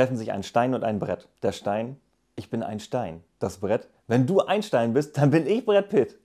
treffen sich ein Stein und ein Brett. Der Stein, ich bin ein Stein. Das Brett, wenn du ein Stein bist, dann bin ich Brett Pitt.